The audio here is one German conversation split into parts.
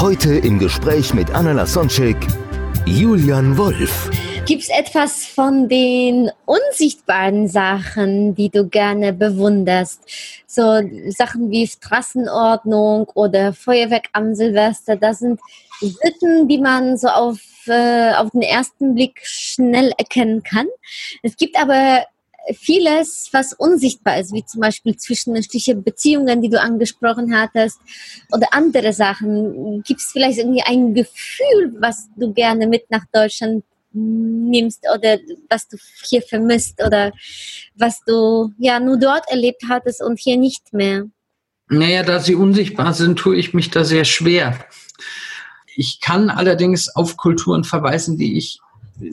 Heute im Gespräch mit Anna Lasonczek, Julian Wolf. Gibt es etwas von den unsichtbaren Sachen, die du gerne bewunderst? So Sachen wie Straßenordnung oder Feuerwerk am Silvester, das sind Sitten, die man so auf, äh, auf den ersten Blick schnell erkennen kann. Es gibt aber vieles, was unsichtbar ist, wie zum Beispiel zwischenmenschliche Beziehungen, die du angesprochen hattest, oder andere Sachen. Gibt es vielleicht irgendwie ein Gefühl, was du gerne mit nach Deutschland nimmst oder was du hier vermisst oder was du ja nur dort erlebt hattest und hier nicht mehr? Naja, da sie unsichtbar sind, tue ich mich da sehr schwer. Ich kann allerdings auf Kulturen verweisen, die ich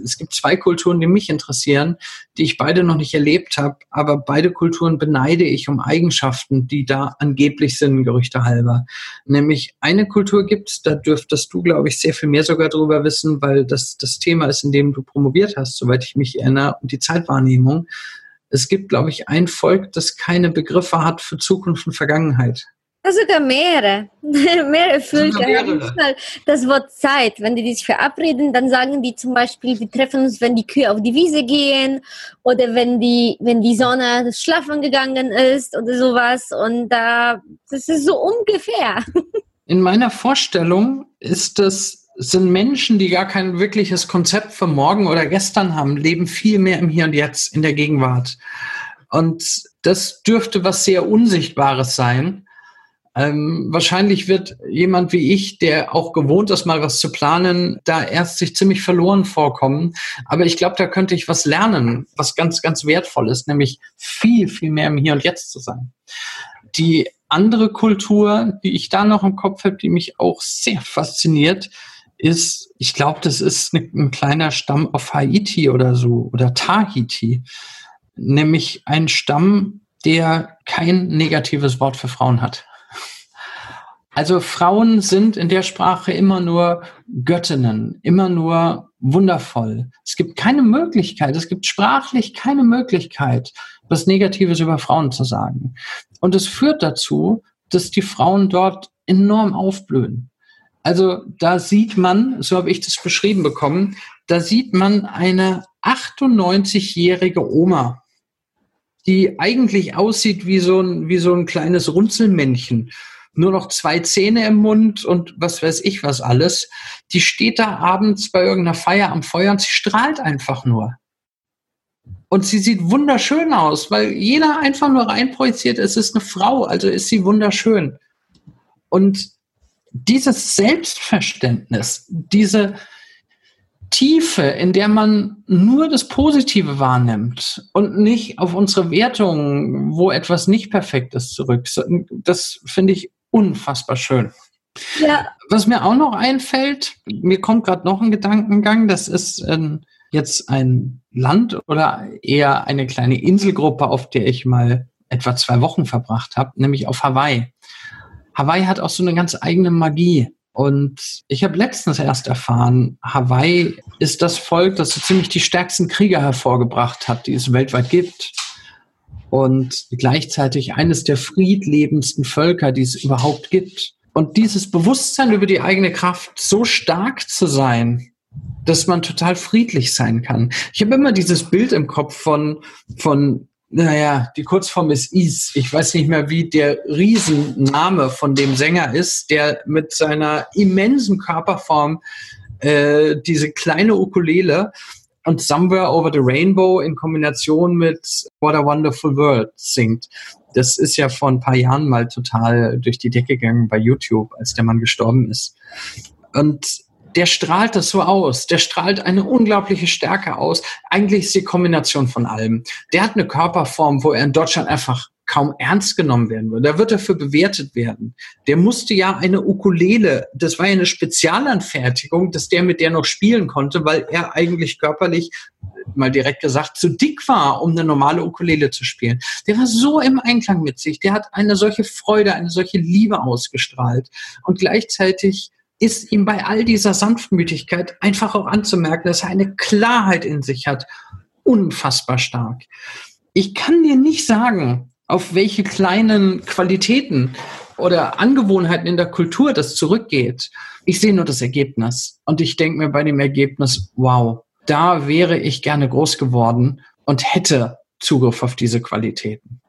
es gibt zwei Kulturen, die mich interessieren, die ich beide noch nicht erlebt habe, aber beide Kulturen beneide ich um Eigenschaften, die da angeblich sind, Gerüchte halber. Nämlich eine Kultur gibt es, da dürftest du, glaube ich, sehr viel mehr sogar drüber wissen, weil das das Thema ist, in dem du promoviert hast, soweit ich mich erinnere, und die Zeitwahrnehmung. Es gibt, glaube ich, ein Volk, das keine Begriffe hat für Zukunft und Vergangenheit. Also sogar mehrere. mehrere haben mehrere. das Wort Zeit. Wenn die sich verabreden, dann sagen die zum Beispiel, wir treffen uns, wenn die Kühe auf die Wiese gehen oder wenn die, wenn die Sonne schlafen gegangen ist oder sowas. Und da, das ist so ungefähr. In meiner Vorstellung ist das sind Menschen, die gar kein wirkliches Konzept für morgen oder gestern haben, leben viel mehr im Hier und Jetzt, in der Gegenwart. Und das dürfte was sehr Unsichtbares sein. Ähm, wahrscheinlich wird jemand wie ich, der auch gewohnt ist, mal was zu planen, da erst sich ziemlich verloren vorkommen. Aber ich glaube, da könnte ich was lernen, was ganz, ganz wertvoll ist, nämlich viel, viel mehr im Hier und Jetzt zu sein. Die andere Kultur, die ich da noch im Kopf habe, die mich auch sehr fasziniert, ist, ich glaube, das ist ein kleiner Stamm auf Haiti oder so oder Tahiti, nämlich ein Stamm, der kein negatives Wort für Frauen hat. Also Frauen sind in der Sprache immer nur Göttinnen, immer nur wundervoll. Es gibt keine Möglichkeit, es gibt sprachlich keine Möglichkeit, was Negatives über Frauen zu sagen. Und es führt dazu, dass die Frauen dort enorm aufblühen. Also da sieht man, so habe ich das beschrieben bekommen, da sieht man eine 98-jährige Oma, die eigentlich aussieht wie so ein, wie so ein kleines Runzelmännchen. Nur noch zwei Zähne im Mund und was weiß ich was alles. Die steht da abends bei irgendeiner Feier am Feuer und sie strahlt einfach nur. Und sie sieht wunderschön aus, weil jeder einfach nur reinprojiziert, es ist eine Frau, also ist sie wunderschön. Und dieses Selbstverständnis, diese Tiefe, in der man nur das Positive wahrnimmt und nicht auf unsere Wertung, wo etwas nicht perfekt ist, zurück, das finde ich unfassbar schön. Ja, Was mir auch noch einfällt, mir kommt gerade noch ein Gedankengang, das ist ähm, jetzt ein Land oder eher eine kleine Inselgruppe, auf der ich mal etwa zwei Wochen verbracht habe, nämlich auf Hawaii. Hawaii hat auch so eine ganz eigene Magie. Und ich habe letztens erst erfahren, Hawaii ist das Volk, das so ziemlich die stärksten Krieger hervorgebracht hat, die es weltweit gibt. Und gleichzeitig eines der friedlebendsten Völker, die es überhaupt gibt. Und dieses Bewusstsein über die eigene Kraft, so stark zu sein, dass man total friedlich sein kann. Ich habe immer dieses Bild im Kopf von, von naja, die Kurzform ist Is. Ich weiß nicht mehr, wie der Riesenname von dem Sänger ist, der mit seiner immensen Körperform äh, diese kleine Ukulele und Somewhere Over the Rainbow in Kombination mit What a Wonderful World singt. Das ist ja vor ein paar Jahren mal total durch die Decke gegangen bei YouTube, als der Mann gestorben ist. Und der strahlt das so aus. Der strahlt eine unglaubliche Stärke aus. Eigentlich ist die Kombination von allem. Der hat eine Körperform, wo er in Deutschland einfach kaum ernst genommen werden würde. Da wird dafür bewertet werden. Der musste ja eine Ukulele, das war ja eine Spezialanfertigung, dass der mit der noch spielen konnte, weil er eigentlich körperlich, mal direkt gesagt, zu dick war, um eine normale Ukulele zu spielen. Der war so im Einklang mit sich. Der hat eine solche Freude, eine solche Liebe ausgestrahlt. Und gleichzeitig ist ihm bei all dieser Sanftmütigkeit einfach auch anzumerken, dass er eine Klarheit in sich hat. Unfassbar stark. Ich kann dir nicht sagen, auf welche kleinen Qualitäten oder Angewohnheiten in der Kultur das zurückgeht. Ich sehe nur das Ergebnis. Und ich denke mir bei dem Ergebnis, wow, da wäre ich gerne groß geworden und hätte Zugriff auf diese Qualitäten.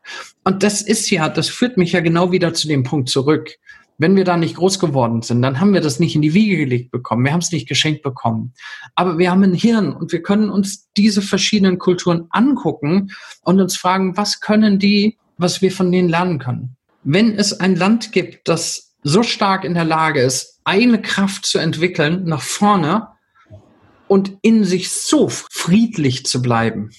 Und das ist ja, das führt mich ja genau wieder zu dem Punkt zurück. Wenn wir da nicht groß geworden sind, dann haben wir das nicht in die Wiege gelegt bekommen. Wir haben es nicht geschenkt bekommen. Aber wir haben ein Hirn und wir können uns diese verschiedenen Kulturen angucken und uns fragen, was können die, was wir von denen lernen können. Wenn es ein Land gibt, das so stark in der Lage ist, eine Kraft zu entwickeln nach vorne und in sich so friedlich zu bleiben,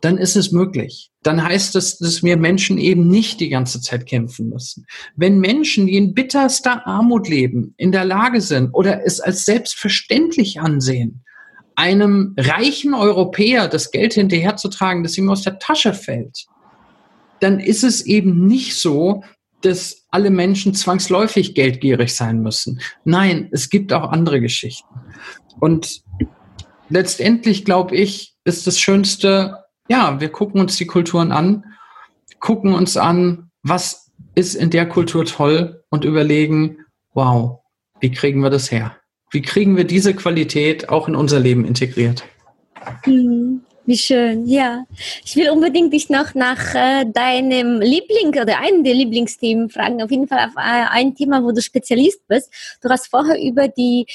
dann ist es möglich. Dann heißt es, dass wir Menschen eben nicht die ganze Zeit kämpfen müssen. Wenn Menschen, die in bitterster Armut leben, in der Lage sind oder es als selbstverständlich ansehen, einem reichen Europäer das Geld hinterherzutragen, das ihm aus der Tasche fällt, dann ist es eben nicht so, dass alle Menschen zwangsläufig geldgierig sein müssen. Nein, es gibt auch andere Geschichten. Und letztendlich, glaube ich, ist das Schönste, ja, wir gucken uns die Kulturen an, gucken uns an, was ist in der Kultur toll und überlegen, wow, wie kriegen wir das her? Wie kriegen wir diese Qualität auch in unser Leben integriert? Mhm. Wie schön, ja. Ich will unbedingt dich noch nach äh, deinem Liebling oder einem der Lieblingsthemen fragen. Auf jeden Fall auf äh, ein Thema, wo du Spezialist bist. Du hast vorher über die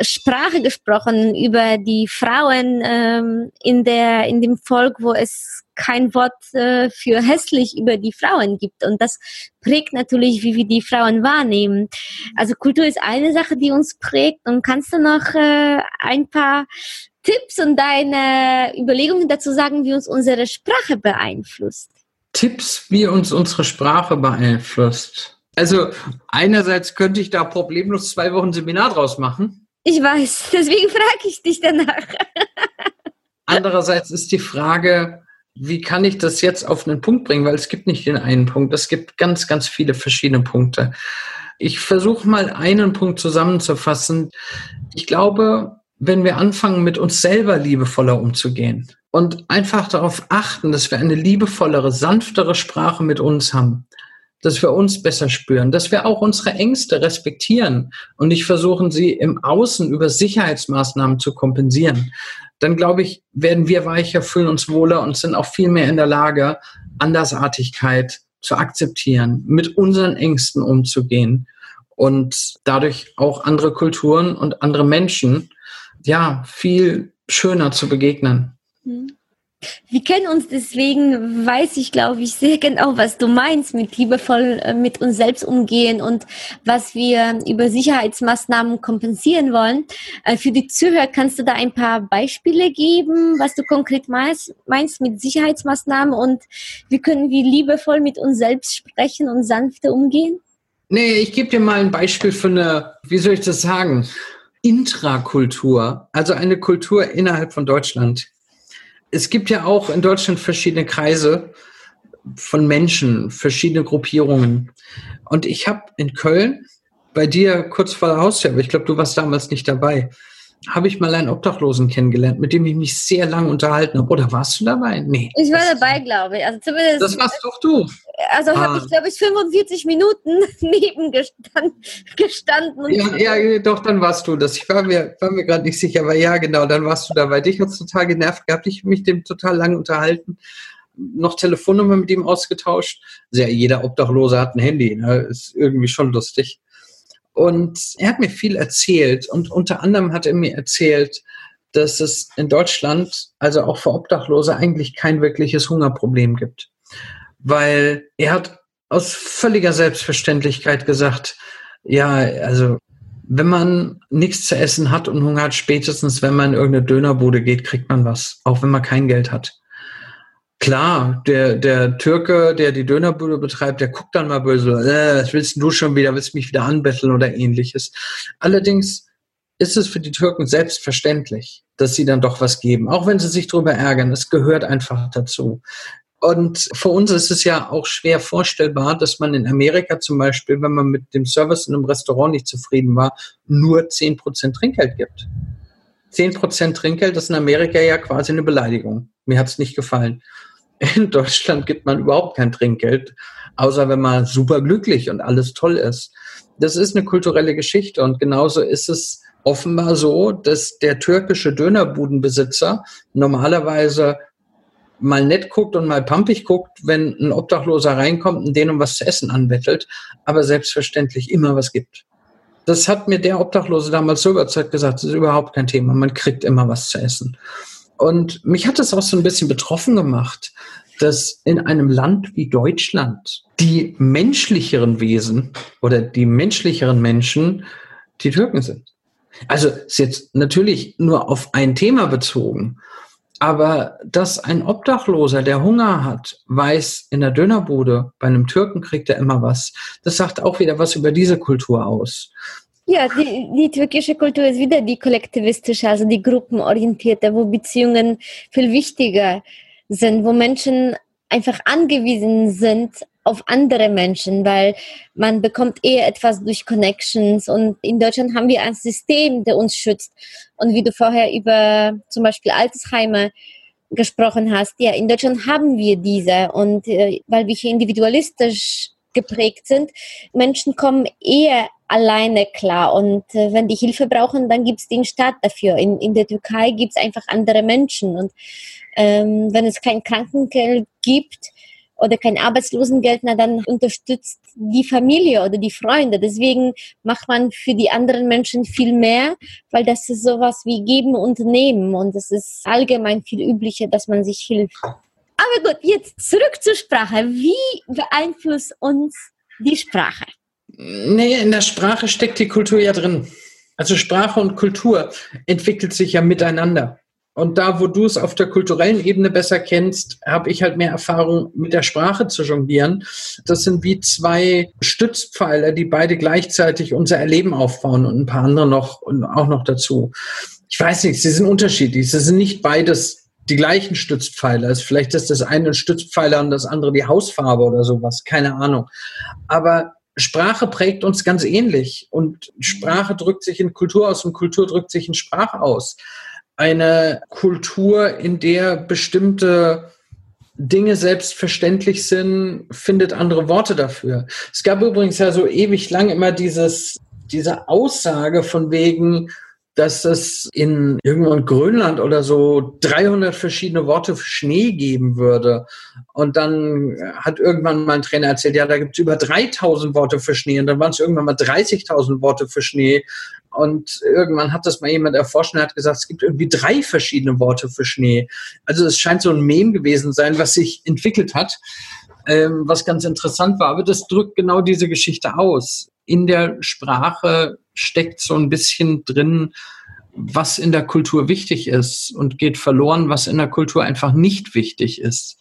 Sprache gesprochen, über die Frauen ähm, in der in dem Volk, wo es kein Wort äh, für hässlich über die Frauen gibt. Und das prägt natürlich, wie wir die Frauen wahrnehmen. Also Kultur ist eine Sache, die uns prägt. Und kannst du noch äh, ein paar Tipps und deine Überlegungen dazu sagen, wie uns unsere Sprache beeinflusst? Tipps, wie uns unsere Sprache beeinflusst. Also einerseits könnte ich da problemlos zwei Wochen Seminar draus machen. Ich weiß, deswegen frage ich dich danach. Andererseits ist die Frage, wie kann ich das jetzt auf einen Punkt bringen? Weil es gibt nicht den einen Punkt, es gibt ganz, ganz viele verschiedene Punkte. Ich versuche mal einen Punkt zusammenzufassen. Ich glaube, wenn wir anfangen, mit uns selber liebevoller umzugehen und einfach darauf achten, dass wir eine liebevollere, sanftere Sprache mit uns haben, dass wir uns besser spüren, dass wir auch unsere Ängste respektieren und nicht versuchen, sie im Außen über Sicherheitsmaßnahmen zu kompensieren, dann glaube ich, werden wir weicher, fühlen uns wohler und sind auch viel mehr in der Lage, Andersartigkeit zu akzeptieren, mit unseren Ängsten umzugehen und dadurch auch andere Kulturen und andere Menschen ja, viel schöner zu begegnen. Hm. Wir kennen uns deswegen, weiß ich, glaube ich, sehr genau, was du meinst mit liebevoll äh, mit uns selbst umgehen und was wir über Sicherheitsmaßnahmen kompensieren wollen. Äh, für die Zuhörer kannst du da ein paar Beispiele geben, was du konkret meinst, meinst mit Sicherheitsmaßnahmen und wie können wir liebevoll mit uns selbst sprechen und sanfter umgehen? Nee, ich gebe dir mal ein Beispiel für eine, wie soll ich das sagen? Intrakultur, also eine Kultur innerhalb von Deutschland. Es gibt ja auch in Deutschland verschiedene Kreise von Menschen, verschiedene Gruppierungen. Und ich habe in Köln, bei dir kurz vor der Haustür, aber ich glaube, du warst damals nicht dabei, habe ich mal einen Obdachlosen kennengelernt, mit dem ich mich sehr lange unterhalten habe. Oder warst du dabei? Nee. Ich war dabei, glaube ich. Also zumindest, das warst doch du. Also ah. habe ich, glaube ich, 45 Minuten neben gestand, gestanden. Ja, ja, doch, dann warst du das. Ich war mir, war mir gerade nicht sicher, aber ja, genau, dann warst du dabei. Dich hat es total genervt gehabt. Ich habe mich dem total lange unterhalten. Noch Telefonnummer mit ihm ausgetauscht. Also ja, jeder Obdachlose hat ein Handy. Ne? Ist irgendwie schon lustig. Und er hat mir viel erzählt und unter anderem hat er mir erzählt, dass es in Deutschland, also auch für Obdachlose, eigentlich kein wirkliches Hungerproblem gibt. Weil er hat aus völliger Selbstverständlichkeit gesagt, ja, also wenn man nichts zu essen hat und Hunger hat, spätestens wenn man in irgendeine Dönerbude geht, kriegt man was, auch wenn man kein Geld hat. Klar, der, der Türke, der die Dönerbude betreibt, der guckt dann mal böse, äh, was willst du schon wieder, willst mich wieder anbetteln oder ähnliches. Allerdings ist es für die Türken selbstverständlich, dass sie dann doch was geben, auch wenn sie sich darüber ärgern. Es gehört einfach dazu. Und für uns ist es ja auch schwer vorstellbar, dass man in Amerika zum Beispiel, wenn man mit dem Service in einem Restaurant nicht zufrieden war, nur 10% Trinkgeld gibt. 10% Trinkgeld ist in Amerika ja quasi eine Beleidigung. Mir hat es nicht gefallen. In Deutschland gibt man überhaupt kein Trinkgeld, außer wenn man super glücklich und alles toll ist. Das ist eine kulturelle Geschichte und genauso ist es offenbar so, dass der türkische Dönerbudenbesitzer normalerweise mal nett guckt und mal pampig guckt, wenn ein Obdachloser reinkommt und den um was zu essen anbettelt, aber selbstverständlich immer was gibt. Das hat mir der Obdachlose damals so überzeugt gesagt, das ist überhaupt kein Thema, man kriegt immer was zu essen. Und mich hat das auch so ein bisschen betroffen gemacht, dass in einem Land wie Deutschland die menschlicheren Wesen oder die menschlicheren Menschen die Türken sind. Also ist jetzt natürlich nur auf ein Thema bezogen, aber dass ein Obdachloser, der Hunger hat, weiß, in der Dönerbude, bei einem Türken kriegt er immer was, das sagt auch wieder was über diese Kultur aus. Ja, die, die türkische Kultur ist wieder die kollektivistische, also die gruppenorientierte, wo Beziehungen viel wichtiger sind, wo Menschen einfach angewiesen sind auf andere Menschen, weil man bekommt eher etwas durch Connections und in Deutschland haben wir ein System, der uns schützt. Und wie du vorher über zum Beispiel Altersheime gesprochen hast, ja, in Deutschland haben wir diese und äh, weil wir hier individualistisch geprägt sind, Menschen kommen eher alleine klar und äh, wenn die Hilfe brauchen, dann gibt es den Staat dafür. In, in der Türkei gibt es einfach andere Menschen und ähm, wenn es kein Krankengeld gibt, oder kein Arbeitslosengeld, na dann unterstützt die Familie oder die Freunde. Deswegen macht man für die anderen Menschen viel mehr, weil das ist sowas wie geben und nehmen und es ist allgemein viel üblicher, dass man sich hilft. Aber gut, jetzt zurück zur Sprache. Wie beeinflusst uns die Sprache? Nee, in der Sprache steckt die Kultur ja drin. Also Sprache und Kultur entwickelt sich ja miteinander. Und da, wo du es auf der kulturellen Ebene besser kennst, habe ich halt mehr Erfahrung mit der Sprache zu jonglieren. Das sind wie zwei Stützpfeiler, die beide gleichzeitig unser Erleben aufbauen und ein paar andere noch und auch noch dazu. Ich weiß nicht, sie sind unterschiedlich. Sie sind nicht beides die gleichen Stützpfeiler. Also vielleicht ist das eine ein Stützpfeiler und das andere die Hausfarbe oder sowas. Keine Ahnung. Aber Sprache prägt uns ganz ähnlich und Sprache drückt sich in Kultur aus und Kultur drückt sich in Sprache aus eine Kultur, in der bestimmte Dinge selbstverständlich sind, findet andere Worte dafür. Es gab übrigens ja so ewig lang immer dieses, diese Aussage von wegen, dass es in irgendwo in Grönland oder so 300 verschiedene Worte für Schnee geben würde. Und dann hat irgendwann mal ein Trainer erzählt, ja, da gibt es über 3000 Worte für Schnee. Und dann waren es irgendwann mal 30.000 Worte für Schnee. Und irgendwann hat das mal jemand erforscht und hat gesagt, es gibt irgendwie drei verschiedene Worte für Schnee. Also es scheint so ein Mem gewesen sein, was sich entwickelt hat, ähm, was ganz interessant war. Aber das drückt genau diese Geschichte aus. In der Sprache steckt so ein bisschen drin, was in der Kultur wichtig ist und geht verloren, was in der Kultur einfach nicht wichtig ist.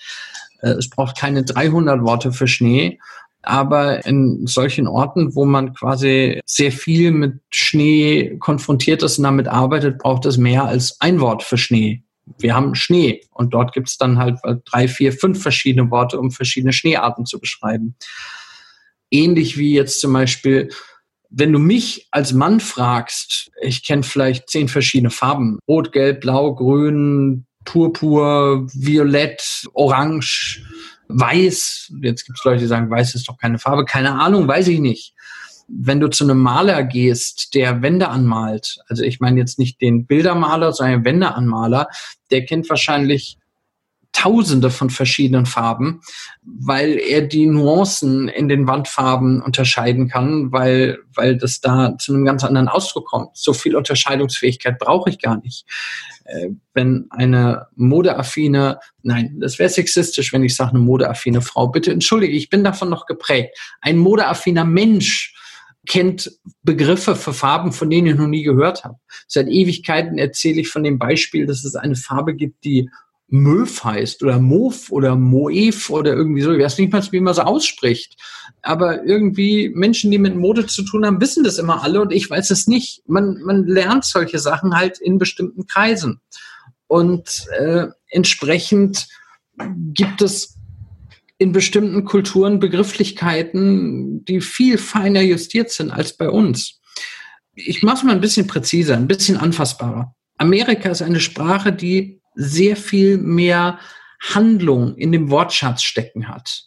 Äh, es braucht keine 300 Worte für Schnee aber in solchen Orten, wo man quasi sehr viel mit Schnee konfrontiert ist und damit arbeitet, braucht es mehr als ein Wort für Schnee. Wir haben Schnee und dort gibt es dann halt drei, vier, fünf verschiedene Worte, um verschiedene Schneearten zu beschreiben. Ähnlich wie jetzt zum Beispiel, wenn du mich als Mann fragst, ich kenne vielleicht zehn verschiedene Farben. Rot, Gelb, Blau, Grün, Purpur, Violett, Orange, Weiß, jetzt gibt es Leute, die sagen, weiß ist doch keine Farbe, keine Ahnung, weiß ich nicht. Wenn du zu einem Maler gehst, der Wände anmalt, also ich meine jetzt nicht den Bildermaler, sondern den Wändeanmaler, der kennt wahrscheinlich Tausende von verschiedenen Farben, weil er die Nuancen in den Wandfarben unterscheiden kann, weil, weil das da zu einem ganz anderen Ausdruck kommt. So viel Unterscheidungsfähigkeit brauche ich gar nicht. Äh, wenn eine modeaffine, nein, das wäre sexistisch, wenn ich sage, eine modeaffine Frau, bitte entschuldige, ich bin davon noch geprägt. Ein modeaffiner Mensch kennt Begriffe für Farben, von denen ich noch nie gehört habe. Seit Ewigkeiten erzähle ich von dem Beispiel, dass es eine Farbe gibt, die Möv heißt oder Mov oder Moev oder irgendwie so. Ich weiß nicht mal, wie man so ausspricht. Aber irgendwie Menschen, die mit Mode zu tun haben, wissen das immer alle und ich weiß es nicht. Man, man lernt solche Sachen halt in bestimmten Kreisen. Und äh, entsprechend gibt es in bestimmten Kulturen Begrifflichkeiten, die viel feiner justiert sind als bei uns. Ich mache es mal ein bisschen präziser, ein bisschen anfassbarer. Amerika ist eine Sprache, die sehr viel mehr Handlung in dem Wortschatz stecken hat.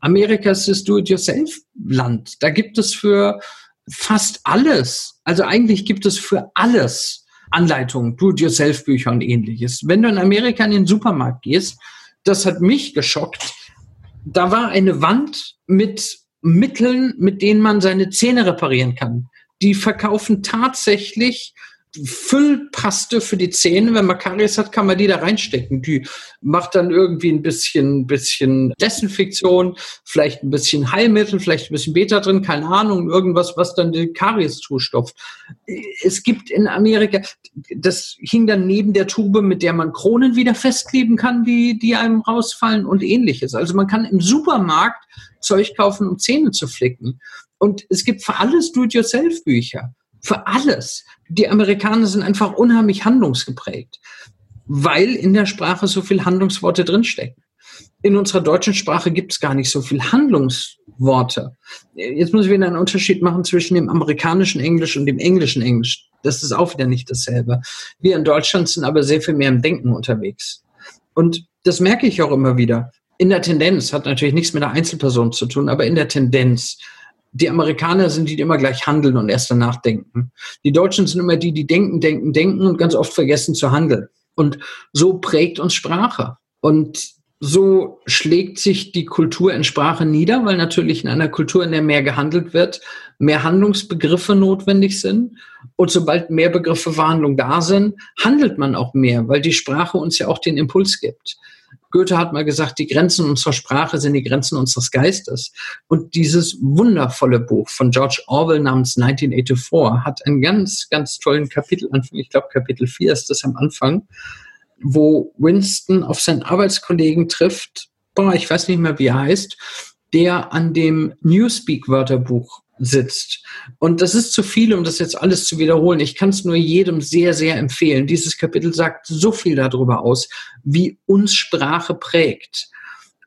Amerika ist das Do-it-yourself-Land. Da gibt es für fast alles, also eigentlich gibt es für alles Anleitungen, Do-it-yourself-Bücher und ähnliches. Wenn du in Amerika in den Supermarkt gehst, das hat mich geschockt. Da war eine Wand mit Mitteln, mit denen man seine Zähne reparieren kann. Die verkaufen tatsächlich Füllpaste für die Zähne. Wenn man Karies hat, kann man die da reinstecken. Die macht dann irgendwie ein bisschen, bisschen Desinfektion, vielleicht ein bisschen Heilmittel, vielleicht ein bisschen Beta drin, keine Ahnung, irgendwas, was dann die Karies zustopft. Es gibt in Amerika, das hing dann neben der Tube, mit der man Kronen wieder festkleben kann, die, die einem rausfallen und ähnliches. Also man kann im Supermarkt Zeug kaufen, um Zähne zu flicken. Und es gibt für alles Do-it-yourself-Bücher. Für alles. Die Amerikaner sind einfach unheimlich handlungsgeprägt, weil in der Sprache so viel Handlungsworte drinstecken. In unserer deutschen Sprache gibt es gar nicht so viel Handlungsworte. Jetzt muss ich wieder einen Unterschied machen zwischen dem amerikanischen Englisch und dem englischen Englisch. Das ist auch wieder nicht dasselbe. Wir in Deutschland sind aber sehr viel mehr im Denken unterwegs. Und das merke ich auch immer wieder. In der Tendenz, hat natürlich nichts mit der Einzelperson zu tun, aber in der Tendenz die Amerikaner sind die, die immer gleich handeln und erst danach denken. Die Deutschen sind immer die, die denken, denken, denken und ganz oft vergessen zu handeln. Und so prägt uns Sprache. Und so schlägt sich die Kultur in Sprache nieder, weil natürlich in einer Kultur, in der mehr gehandelt wird, mehr Handlungsbegriffe notwendig sind. Und sobald mehr Begriffe für Handlung da sind, handelt man auch mehr, weil die Sprache uns ja auch den Impuls gibt. Goethe hat mal gesagt, die Grenzen unserer Sprache sind die Grenzen unseres Geistes. Und dieses wundervolle Buch von George Orwell namens 1984 hat einen ganz, ganz tollen Kapitelanfang. Ich glaube, Kapitel 4 ist das am Anfang, wo Winston auf seinen Arbeitskollegen trifft. Boah, ich weiß nicht mehr, wie er heißt, der an dem Newspeak-Wörterbuch sitzt. Und das ist zu viel, um das jetzt alles zu wiederholen. Ich kann es nur jedem sehr, sehr empfehlen. Dieses Kapitel sagt so viel darüber aus, wie uns Sprache prägt.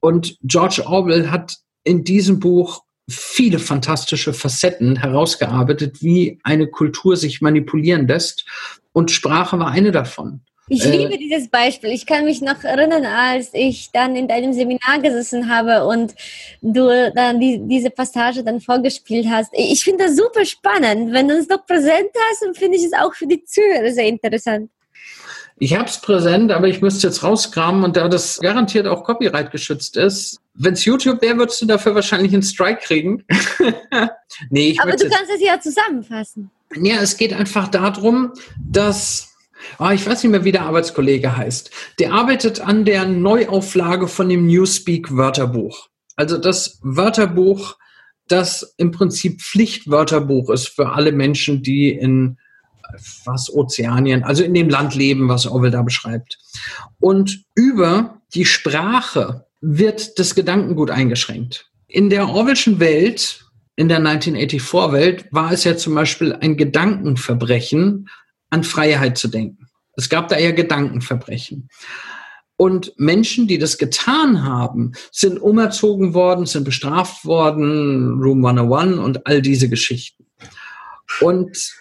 Und George Orwell hat in diesem Buch viele fantastische Facetten herausgearbeitet, wie eine Kultur sich manipulieren lässt. Und Sprache war eine davon. Ich äh, liebe dieses Beispiel. Ich kann mich noch erinnern, als ich dann in deinem Seminar gesessen habe und du dann die, diese Passage dann vorgespielt hast. Ich finde das super spannend. Wenn du es noch präsent hast, dann finde ich es auch für die Zuhörer sehr interessant. Ich habe es präsent, aber ich müsste jetzt rauskramen und da das garantiert auch Copyright geschützt ist, wenn es YouTube wäre, würdest du dafür wahrscheinlich einen Strike kriegen. nee, ich aber du kannst es ja zusammenfassen. Ja, es geht einfach darum, dass Ah, ich weiß nicht mehr, wie der Arbeitskollege heißt. Der arbeitet an der Neuauflage von dem Newspeak Wörterbuch. Also das Wörterbuch, das im Prinzip Pflichtwörterbuch ist für alle Menschen, die in was Ozeanien, also in dem Land leben, was Orwell da beschreibt. Und über die Sprache wird das Gedankengut eingeschränkt. In der Orwellschen Welt, in der 1984-Welt, war es ja zum Beispiel ein Gedankenverbrechen, an Freiheit zu denken. Es gab da eher Gedankenverbrechen. Und Menschen, die das getan haben, sind umerzogen worden, sind bestraft worden, Room 101 und all diese Geschichten. Und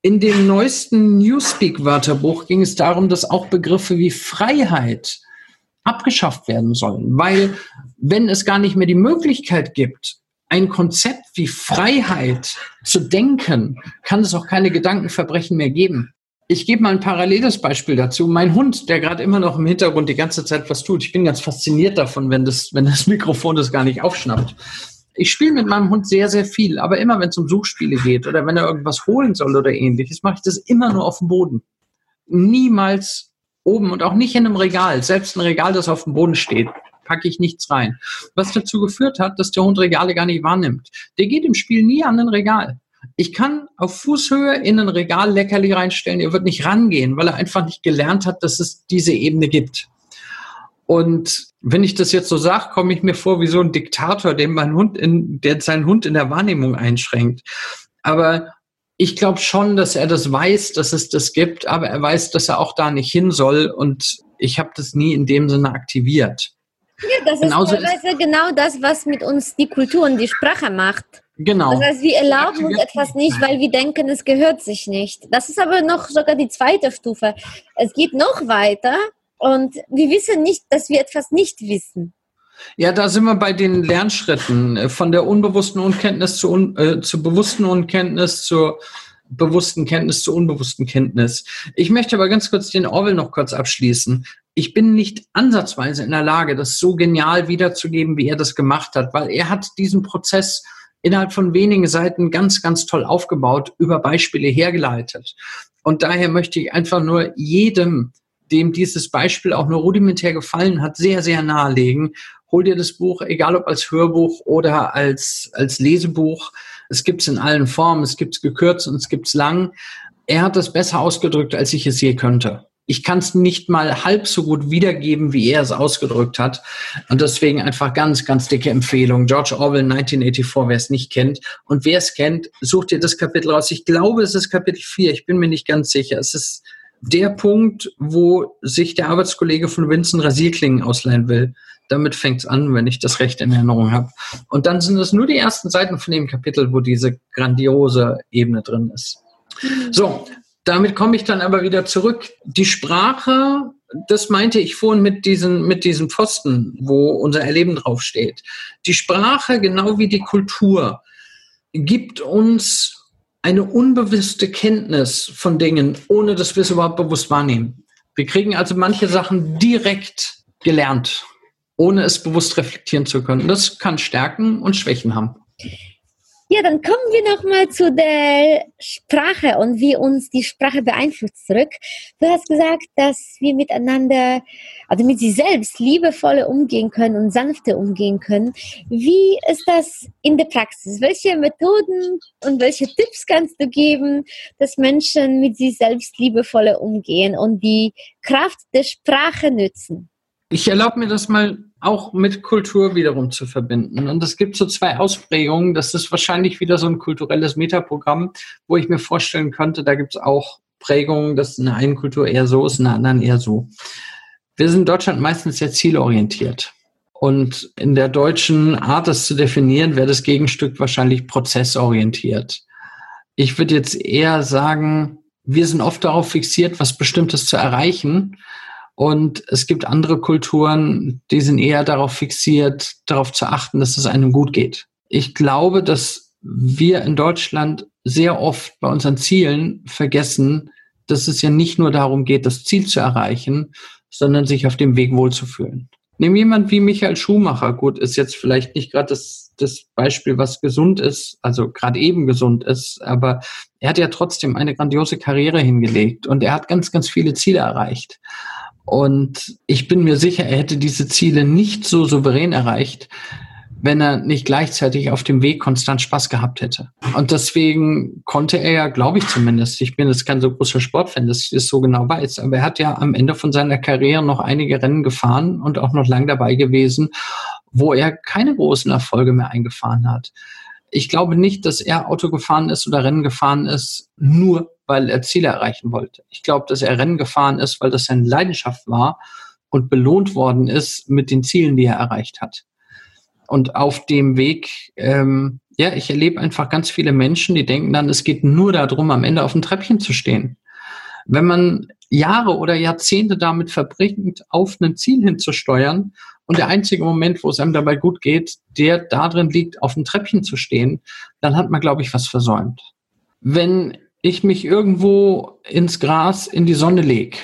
in dem neuesten Newspeak-Wörterbuch ging es darum, dass auch Begriffe wie Freiheit abgeschafft werden sollen. Weil wenn es gar nicht mehr die Möglichkeit gibt, ein Konzept wie Freiheit zu denken, kann es auch keine Gedankenverbrechen mehr geben. Ich gebe mal ein paralleles Beispiel dazu. Mein Hund, der gerade immer noch im Hintergrund die ganze Zeit was tut. Ich bin ganz fasziniert davon, wenn das, wenn das Mikrofon das gar nicht aufschnappt. Ich spiele mit meinem Hund sehr, sehr viel, aber immer wenn es um Suchspiele geht oder wenn er irgendwas holen soll oder ähnliches, mache ich das immer nur auf dem Boden. Niemals oben und auch nicht in einem Regal. Selbst ein Regal, das auf dem Boden steht, packe ich nichts rein. Was dazu geführt hat, dass der Hund Regale gar nicht wahrnimmt. Der geht im Spiel nie an ein Regal. Ich kann auf Fußhöhe in ein Regal Leckerli reinstellen, er wird nicht rangehen, weil er einfach nicht gelernt hat, dass es diese Ebene gibt. Und wenn ich das jetzt so sage, komme ich mir vor wie so ein Diktator, dem mein Hund in, der seinen Hund in der Wahrnehmung einschränkt. Aber ich glaube schon, dass er das weiß, dass es das gibt, aber er weiß, dass er auch da nicht hin soll. Und ich habe das nie in dem Sinne aktiviert. Ja, das Genauso ist teilweise genau das, was mit uns die Kultur und die Sprache macht. Genau. Das heißt, wir erlauben uns etwas nicht, weil wir denken, es gehört sich nicht. Das ist aber noch sogar die zweite Stufe. Es geht noch weiter und wir wissen nicht, dass wir etwas nicht wissen. Ja, da sind wir bei den Lernschritten äh, von der unbewussten Unkenntnis zu, un, äh, zu bewussten Unkenntnis zur bewussten Kenntnis zur unbewussten Kenntnis. Ich möchte aber ganz kurz den Orwell noch kurz abschließen. Ich bin nicht ansatzweise in der Lage, das so genial wiederzugeben, wie er das gemacht hat, weil er hat diesen Prozess innerhalb von wenigen Seiten ganz, ganz toll aufgebaut, über Beispiele hergeleitet. Und daher möchte ich einfach nur jedem, dem dieses Beispiel auch nur rudimentär gefallen hat, sehr, sehr nahelegen. Hol dir das Buch, egal ob als Hörbuch oder als, als Lesebuch. Es gibt es in allen Formen, es gibt es gekürzt und es gibt es lang. Er hat das besser ausgedrückt, als ich es je könnte. Ich kann es nicht mal halb so gut wiedergeben, wie er es ausgedrückt hat. Und deswegen einfach ganz, ganz dicke Empfehlung. George Orwell 1984, wer es nicht kennt. Und wer es kennt, sucht ihr das Kapitel raus. Ich glaube, es ist Kapitel 4. Ich bin mir nicht ganz sicher. Es ist der Punkt, wo sich der Arbeitskollege von Vincent Rasierklingen ausleihen will. Damit fängt es an, wenn ich das recht in Erinnerung habe. Und dann sind es nur die ersten Seiten von dem Kapitel, wo diese grandiose Ebene drin ist. So, damit komme ich dann aber wieder zurück. Die Sprache, das meinte ich vorhin mit diesen, mit diesem Pfosten, wo unser Erleben draufsteht. Die Sprache, genau wie die Kultur, gibt uns eine unbewusste Kenntnis von Dingen, ohne dass wir es überhaupt bewusst wahrnehmen. Wir kriegen also manche Sachen direkt gelernt, ohne es bewusst reflektieren zu können. Das kann Stärken und Schwächen haben. Ja, dann kommen wir nochmal zu der Sprache und wie uns die Sprache beeinflusst zurück. Du hast gesagt, dass wir miteinander, also mit sich selbst liebevolle umgehen können und sanfte umgehen können. Wie ist das in der Praxis? Welche Methoden und welche Tipps kannst du geben, dass Menschen mit sich selbst liebevolle umgehen und die Kraft der Sprache nützen? Ich erlaube mir das mal auch mit Kultur wiederum zu verbinden. Und es gibt so zwei Ausprägungen. Das ist wahrscheinlich wieder so ein kulturelles Metaprogramm, wo ich mir vorstellen könnte, da gibt es auch Prägungen, dass in der einen Kultur eher so ist, in der anderen eher so. Wir sind in Deutschland meistens sehr zielorientiert. Und in der deutschen Art, das zu definieren, wäre das Gegenstück wahrscheinlich prozessorientiert. Ich würde jetzt eher sagen, wir sind oft darauf fixiert, was Bestimmtes zu erreichen und es gibt andere Kulturen, die sind eher darauf fixiert, darauf zu achten, dass es einem gut geht. Ich glaube, dass wir in Deutschland sehr oft bei unseren Zielen vergessen, dass es ja nicht nur darum geht, das Ziel zu erreichen, sondern sich auf dem Weg wohlzufühlen. Nimm jemand wie Michael Schumacher. Gut, ist jetzt vielleicht nicht gerade das, das Beispiel, was gesund ist, also gerade eben gesund ist, aber er hat ja trotzdem eine grandiose Karriere hingelegt und er hat ganz, ganz viele Ziele erreicht. Und ich bin mir sicher, er hätte diese Ziele nicht so souverän erreicht, wenn er nicht gleichzeitig auf dem Weg konstant Spaß gehabt hätte. Und deswegen konnte er ja, glaube ich zumindest, ich bin jetzt kein so großer Sportfan, dass ich das so genau weiß, aber er hat ja am Ende von seiner Karriere noch einige Rennen gefahren und auch noch lang dabei gewesen, wo er keine großen Erfolge mehr eingefahren hat. Ich glaube nicht, dass er Auto gefahren ist oder Rennen gefahren ist, nur weil er Ziele erreichen wollte. Ich glaube, dass er Rennen gefahren ist, weil das seine Leidenschaft war und belohnt worden ist mit den Zielen, die er erreicht hat. Und auf dem Weg, ähm, ja, ich erlebe einfach ganz viele Menschen, die denken dann, es geht nur darum, am Ende auf dem Treppchen zu stehen. Wenn man Jahre oder Jahrzehnte damit verbringt, auf ein Ziel hinzusteuern und der einzige Moment, wo es einem dabei gut geht, der darin liegt, auf dem Treppchen zu stehen, dann hat man, glaube ich, was versäumt. Wenn ich mich irgendwo ins Gras in die Sonne lege,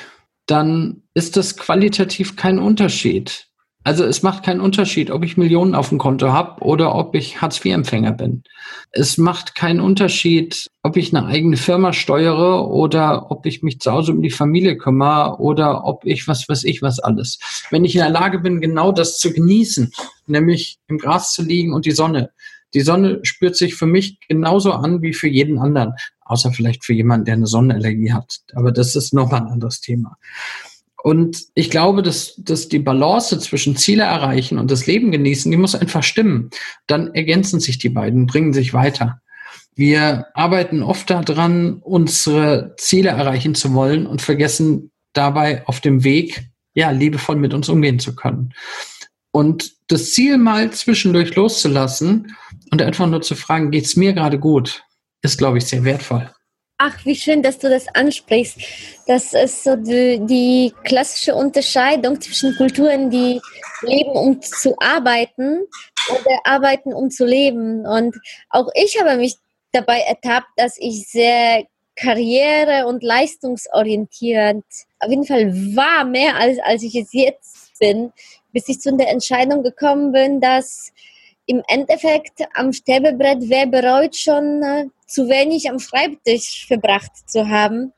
dann ist das qualitativ kein Unterschied. Also es macht keinen Unterschied, ob ich Millionen auf dem Konto habe oder ob ich Hartz-IV-Empfänger bin. Es macht keinen Unterschied, ob ich eine eigene Firma steuere oder ob ich mich zu Hause um die Familie kümmere oder ob ich was weiß ich was alles. Wenn ich in der Lage bin, genau das zu genießen, nämlich im Gras zu liegen und die Sonne, Die Sonne spürt sich für mich genauso an wie für jeden anderen, außer vielleicht für jemanden, der eine Sonnenallergie hat. Aber das ist nochmal ein anderes Thema. Und ich glaube, dass, dass die Balance zwischen Ziele erreichen und das Leben genießen, die muss einfach stimmen. Dann ergänzen sich die beiden, bringen sich weiter. Wir arbeiten oft daran, unsere Ziele erreichen zu wollen und vergessen dabei auf dem Weg, ja, liebevoll mit uns umgehen zu können. Und das Ziel mal zwischendurch loszulassen und einfach nur zu fragen, geht's mir gerade gut, ist, glaube ich, sehr wertvoll. Ach, wie schön, dass du das ansprichst. Das ist so die, die, klassische Unterscheidung zwischen Kulturen, die leben, um zu arbeiten oder arbeiten, um zu leben. Und auch ich habe mich dabei ertappt, dass ich sehr karriere- und leistungsorientiert auf jeden Fall war, mehr als, als ich es jetzt bin, bis ich zu der Entscheidung gekommen bin, dass im Endeffekt am Sterbebrett, wer bereut schon äh, zu wenig am Schreibtisch verbracht zu haben?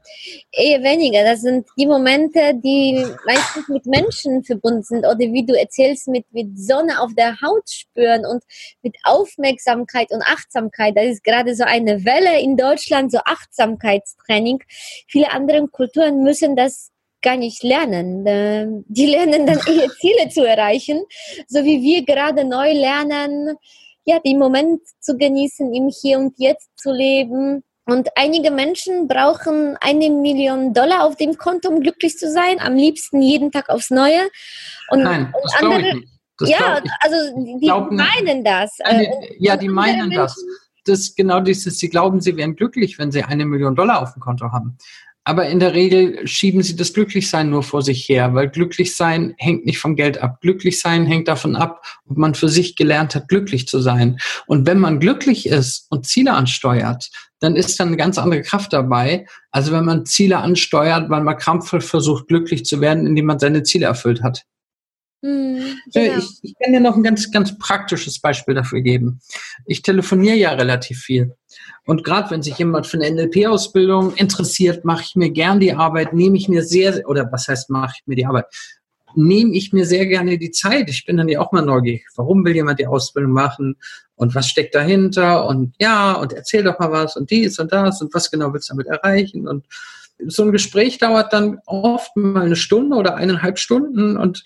Eher weniger. Das sind die Momente, die meistens mit Menschen verbunden sind oder wie du erzählst, mit, mit Sonne auf der Haut spüren und mit Aufmerksamkeit und Achtsamkeit. Das ist gerade so eine Welle in Deutschland, so Achtsamkeitstraining. Viele andere Kulturen müssen das gar nicht lernen. Ähm, die lernen dann eher Ziele zu erreichen, so wie wir gerade neu lernen, ja, den Moment zu genießen, im Hier und Jetzt zu leben. Und einige Menschen brauchen eine Million Dollar auf dem Konto, um glücklich zu sein. Am liebsten jeden Tag aufs Neue. Und, Nein, das und andere, ja, also die meinen das. Eine, äh, ja, die meinen das. Das genau dieses, sie glauben, sie wären glücklich, wenn sie eine Million Dollar auf dem Konto haben. Aber in der Regel schieben sie das Glücklichsein nur vor sich her, weil Glücklichsein hängt nicht vom Geld ab. Glücklichsein hängt davon ab, ob man für sich gelernt hat, glücklich zu sein. Und wenn man glücklich ist und Ziele ansteuert, dann ist dann eine ganz andere Kraft dabei. Also wenn man Ziele ansteuert, weil man krampfvoll versucht, glücklich zu werden, indem man seine Ziele erfüllt hat. Mhm, genau. ich, ich kann dir noch ein ganz, ganz praktisches Beispiel dafür geben. Ich telefoniere ja relativ viel. Und gerade wenn sich jemand für eine NLP-Ausbildung interessiert, mache ich mir gern die Arbeit, nehme ich mir sehr, oder was heißt, mache ich mir die Arbeit? Nehme ich mir sehr gerne die Zeit. Ich bin dann ja auch mal neugierig. Warum will jemand die Ausbildung machen? Und was steckt dahinter? Und ja, und erzähl doch mal was und dies und das und was genau willst du damit erreichen? Und so ein Gespräch dauert dann oft mal eine Stunde oder eineinhalb Stunden und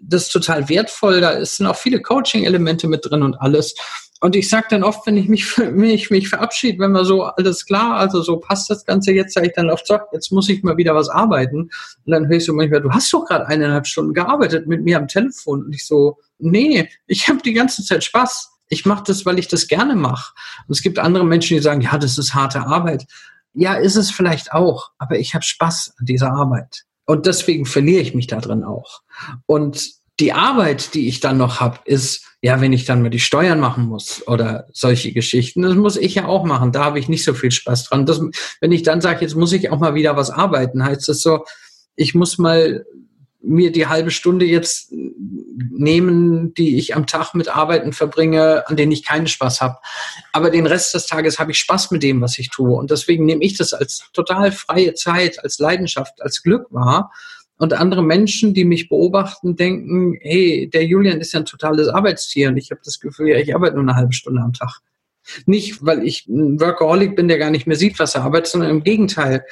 das ist total wertvoll. Da sind auch viele Coaching-Elemente mit drin und alles. Und ich sage dann oft, wenn ich mich, wenn ich mich verabschiede, wenn wir so alles klar, also so passt das Ganze jetzt, sage ich dann oft, so, jetzt muss ich mal wieder was arbeiten. Und dann höre ich so manchmal, du hast doch gerade eineinhalb Stunden gearbeitet mit mir am Telefon. Und ich so, nee, ich habe die ganze Zeit Spaß. Ich mache das, weil ich das gerne mache. Und es gibt andere Menschen, die sagen, ja, das ist harte Arbeit. Ja, ist es vielleicht auch, aber ich habe Spaß an dieser Arbeit. Und deswegen verliere ich mich da drin auch. Und die Arbeit, die ich dann noch habe, ist, ja, wenn ich dann mal die Steuern machen muss oder solche Geschichten, das muss ich ja auch machen. Da habe ich nicht so viel Spaß dran. Das, wenn ich dann sage, jetzt muss ich auch mal wieder was arbeiten, heißt das so, ich muss mal mir die halbe Stunde jetzt nehmen, die ich am Tag mit Arbeiten verbringe, an denen ich keinen Spaß habe. Aber den Rest des Tages habe ich Spaß mit dem, was ich tue. Und deswegen nehme ich das als total freie Zeit, als Leidenschaft, als Glück wahr. Und andere Menschen, die mich beobachten, denken, hey, der Julian ist ja ein totales Arbeitstier und ich habe das Gefühl, ja, ich arbeite nur eine halbe Stunde am Tag. Nicht, weil ich ein Workaholic bin, der gar nicht mehr sieht, was er arbeitet, sondern im Gegenteil,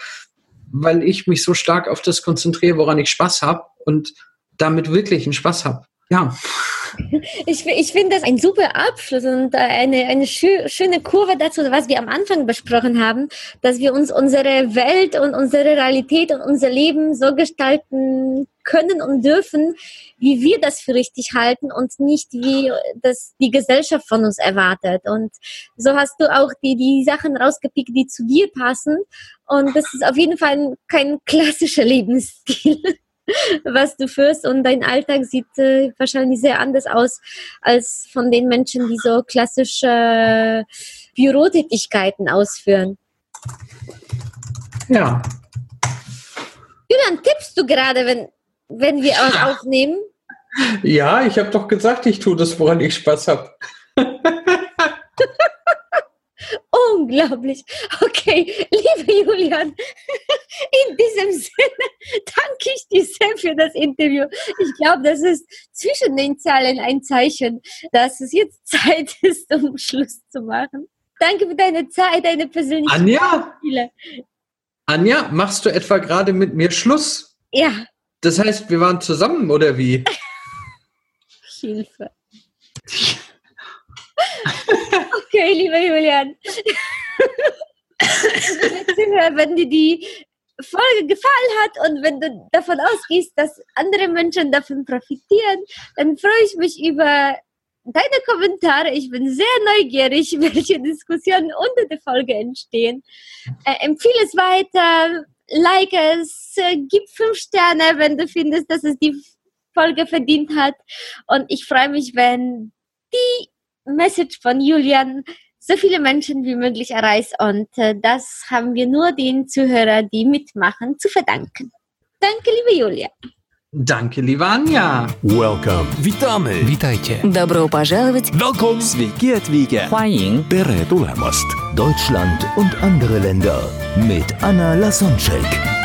weil ich mich so stark auf das konzentriere, woran ich Spaß habe und damit wirklich einen Spaß habe. Ja. Ich, ich finde das ein super Abschluss und eine, eine schö schöne Kurve dazu, was wir am Anfang besprochen haben, dass wir uns unsere Welt und unsere Realität und unser Leben so gestalten können und dürfen, wie wir das für richtig halten und nicht wie das die Gesellschaft von uns erwartet. Und so hast du auch die, die Sachen rausgepickt, die zu dir passen. Und das ist auf jeden Fall kein klassischer Lebensstil was du führst und dein Alltag sieht äh, wahrscheinlich sehr anders aus als von den Menschen, die so klassische Bürotätigkeiten ausführen. Ja. Julian, tippst du gerade, wenn, wenn wir ja. aufnehmen? Ja, ich habe doch gesagt, ich tue das, woran ich Spaß habe. Unglaublich. Okay, liebe Julian, in diesem Sinne danke ich dir sehr für das Interview. Ich glaube, das ist zwischen den Zahlen ein Zeichen, dass es jetzt Zeit ist, um Schluss zu machen. Danke für deine Zeit, deine persönliche Anja? Spiele. Anja, machst du etwa gerade mit mir Schluss? Ja. Das heißt, wir waren zusammen oder wie? Hilfe. Okay, lieber Julian. wenn dir die Folge gefallen hat und wenn du davon ausgehst, dass andere Menschen davon profitieren, dann freue ich mich über deine Kommentare. Ich bin sehr neugierig, welche Diskussionen unter der Folge entstehen. Äh, empfehle es weiter, like es, äh, gib fünf Sterne, wenn du findest, dass es die Folge verdient hat. Und ich freue mich, wenn die Message von Julian so viele Menschen wie möglich erreicht. Und äh, das haben wir nur den Zuhörern, die mitmachen, zu verdanken. Danke, liebe Julia. Danke, liebe Anja. Welcome. Witamy. Witajcie. Добро пожаловать. Welcome. Sveiki atvykę. 欢迎 Tere tulemast. Deutschland und andere Länder mit Anna Lasonczek.